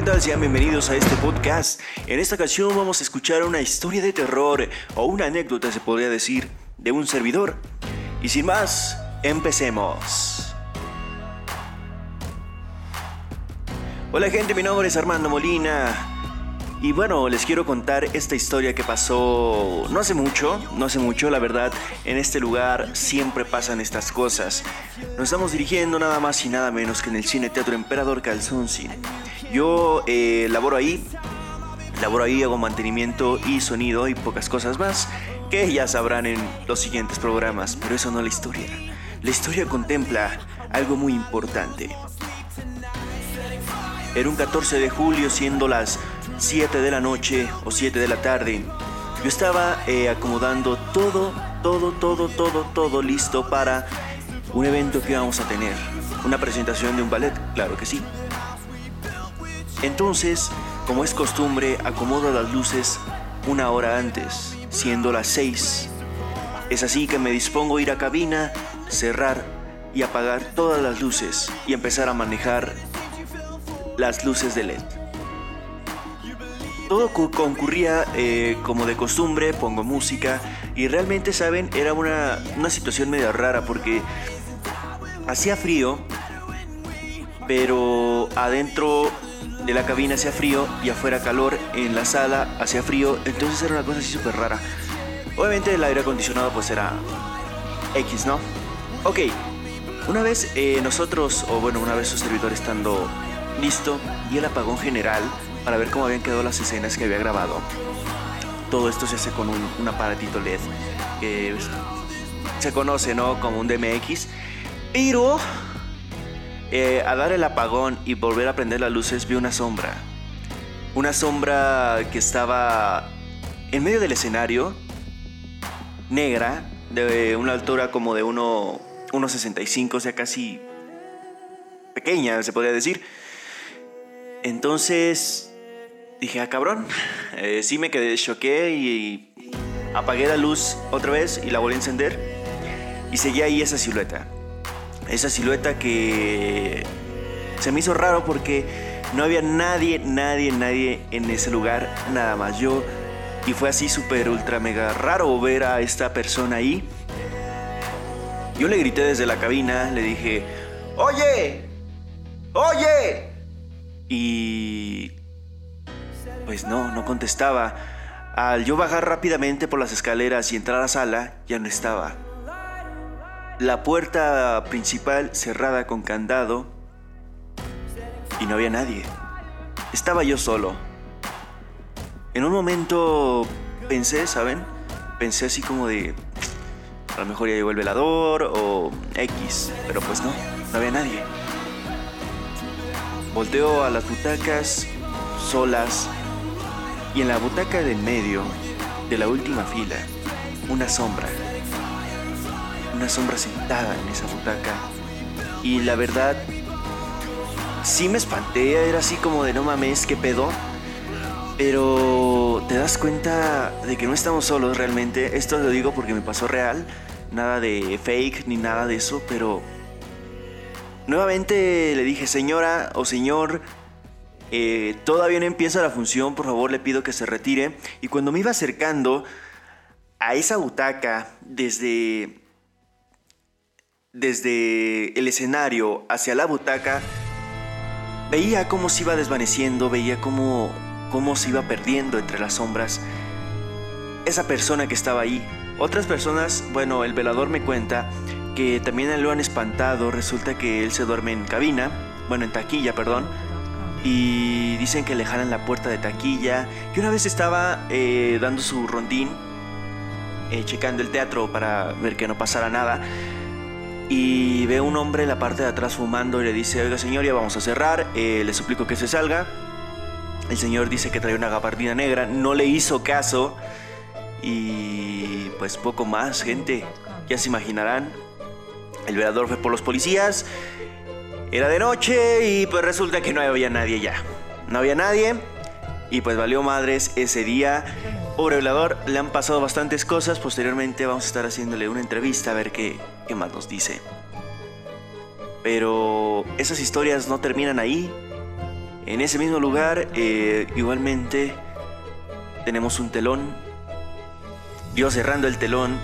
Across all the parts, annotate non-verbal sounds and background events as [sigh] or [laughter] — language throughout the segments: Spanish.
¿qué tal? Sean bienvenidos a este podcast. En esta ocasión vamos a escuchar una historia de terror o una anécdota, se podría decir, de un servidor. Y sin más, empecemos. Hola gente, mi nombre es Armando Molina. Y bueno, les quiero contar esta historia que pasó no hace mucho, no hace mucho, la verdad, en este lugar siempre pasan estas cosas. Nos estamos dirigiendo nada más y nada menos que en el Cine Teatro Emperador Calzón Cine. Yo eh, laboro ahí, laboro ahí, hago mantenimiento y sonido y pocas cosas más que ya sabrán en los siguientes programas, pero eso no es la historia. La historia contempla algo muy importante. Era un 14 de julio siendo las 7 de la noche o 7 de la tarde. Yo estaba eh, acomodando todo, todo, todo, todo, todo listo para un evento que íbamos a tener. Una presentación de un ballet, claro que sí. Entonces, como es costumbre, acomodo las luces una hora antes, siendo las 6. Es así que me dispongo a ir a cabina, cerrar y apagar todas las luces y empezar a manejar las luces de LED todo concurría eh, como de costumbre, pongo música y realmente, ¿saben? Era una, una situación medio rara porque hacía frío, pero adentro de la cabina hacía frío y afuera calor, en la sala hacía frío, entonces era una cosa así súper rara. Obviamente el aire acondicionado pues era X, ¿no? Ok, una vez eh, nosotros, o bueno, una vez su servidor estando listo y el apagón general, para ver cómo habían quedado las escenas que había grabado. Todo esto se hace con un, aparatito LED que se conoce, ¿no? Como un DMX. Pero eh, a dar el apagón y volver a prender las luces vi una sombra. Una sombra que estaba en medio del escenario, negra, de una altura como de 1,65, o sea, casi pequeña, se podría decir. Entonces dije, ah, cabrón. [laughs] Eh, sí me quedé, choqué y, apagué la luz otra vez y la volví a encender. Y seguía ahí esa silueta. Esa silueta que se me hizo raro porque no había nadie, nadie, nadie en ese lugar, nada más yo. Y fue así súper, ultra, mega raro ver a esta persona ahí. Yo le grité desde la cabina, le dije, oye, oye. Y pues no, no contestaba. Al yo bajar rápidamente por las escaleras y entrar a la sala, ya no estaba. La puerta principal cerrada con candado y no había nadie. Estaba yo solo. En un momento pensé, ¿saben? Pensé así como de, a lo mejor ya llegó el velador o X, pero pues no, no había nadie. Volteo a las butacas, solas, y en la butaca del medio, de la última fila, una sombra. Una sombra sentada en esa butaca. Y la verdad, sí me espanté, era así como de no mames, qué pedo. Pero te das cuenta de que no estamos solos realmente. Esto lo digo porque me pasó real. Nada de fake ni nada de eso, pero... Nuevamente le dije, señora o señor, eh, todavía no empieza la función, por favor le pido que se retire. Y cuando me iba acercando a esa butaca desde, desde el escenario hacia la butaca, veía cómo se iba desvaneciendo, veía cómo, cómo se iba perdiendo entre las sombras esa persona que estaba ahí. Otras personas, bueno, el velador me cuenta que también lo han espantado, resulta que él se duerme en cabina, bueno, en taquilla, perdón, y dicen que le jalan la puerta de taquilla. Que una vez estaba eh, dando su rondín, eh, checando el teatro para ver que no pasara nada. Y ve un hombre en la parte de atrás fumando y le dice, oiga señor, ya vamos a cerrar, eh, le suplico que se salga. El señor dice que trae una gabardina negra, no le hizo caso. Y pues poco más, gente. Ya se imaginarán. El velador fue por los policías. Era de noche y pues resulta que no había nadie ya. No había nadie y pues valió madres ese día. Pobre velador, le han pasado bastantes cosas. Posteriormente vamos a estar haciéndole una entrevista a ver qué, más nos dice. Pero esas historias no terminan ahí. En ese mismo lugar, eh, igualmente, tenemos un telón. Yo cerrando el telón,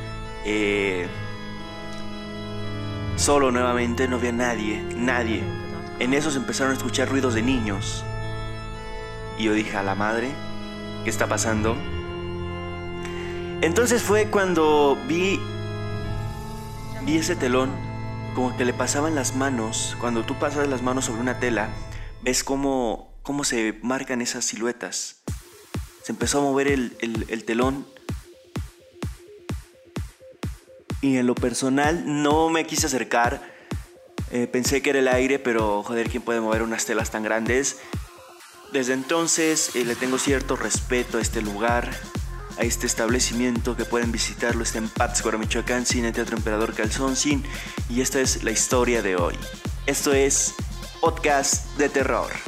eh, solo nuevamente, no había nadie, nadie. En eso se empezaron a escuchar ruidos de niños. Y yo dije, a la madre, ¿qué está pasando? Entonces fue cuando vi, vi ese telón, como que le pasaban las manos, cuando tú pasas las manos sobre una tela, ves cómo, cómo se marcan esas siluetas. Se empezó a mover el, telón. Y en lo personal no me quise acercar. Eh, pensé que era el aire, pero joder, ¿quién puede mover unas telas tan grandes? Desde entonces eh, le tengo cierto respeto a este lugar, a este establecimiento que pueden visitarlo. Está en Pátzcuaro, Michoacán, Cine Teatro Emperador Calzón Sin. Y esta es la historia de hoy. Esto es Podcast de Terror.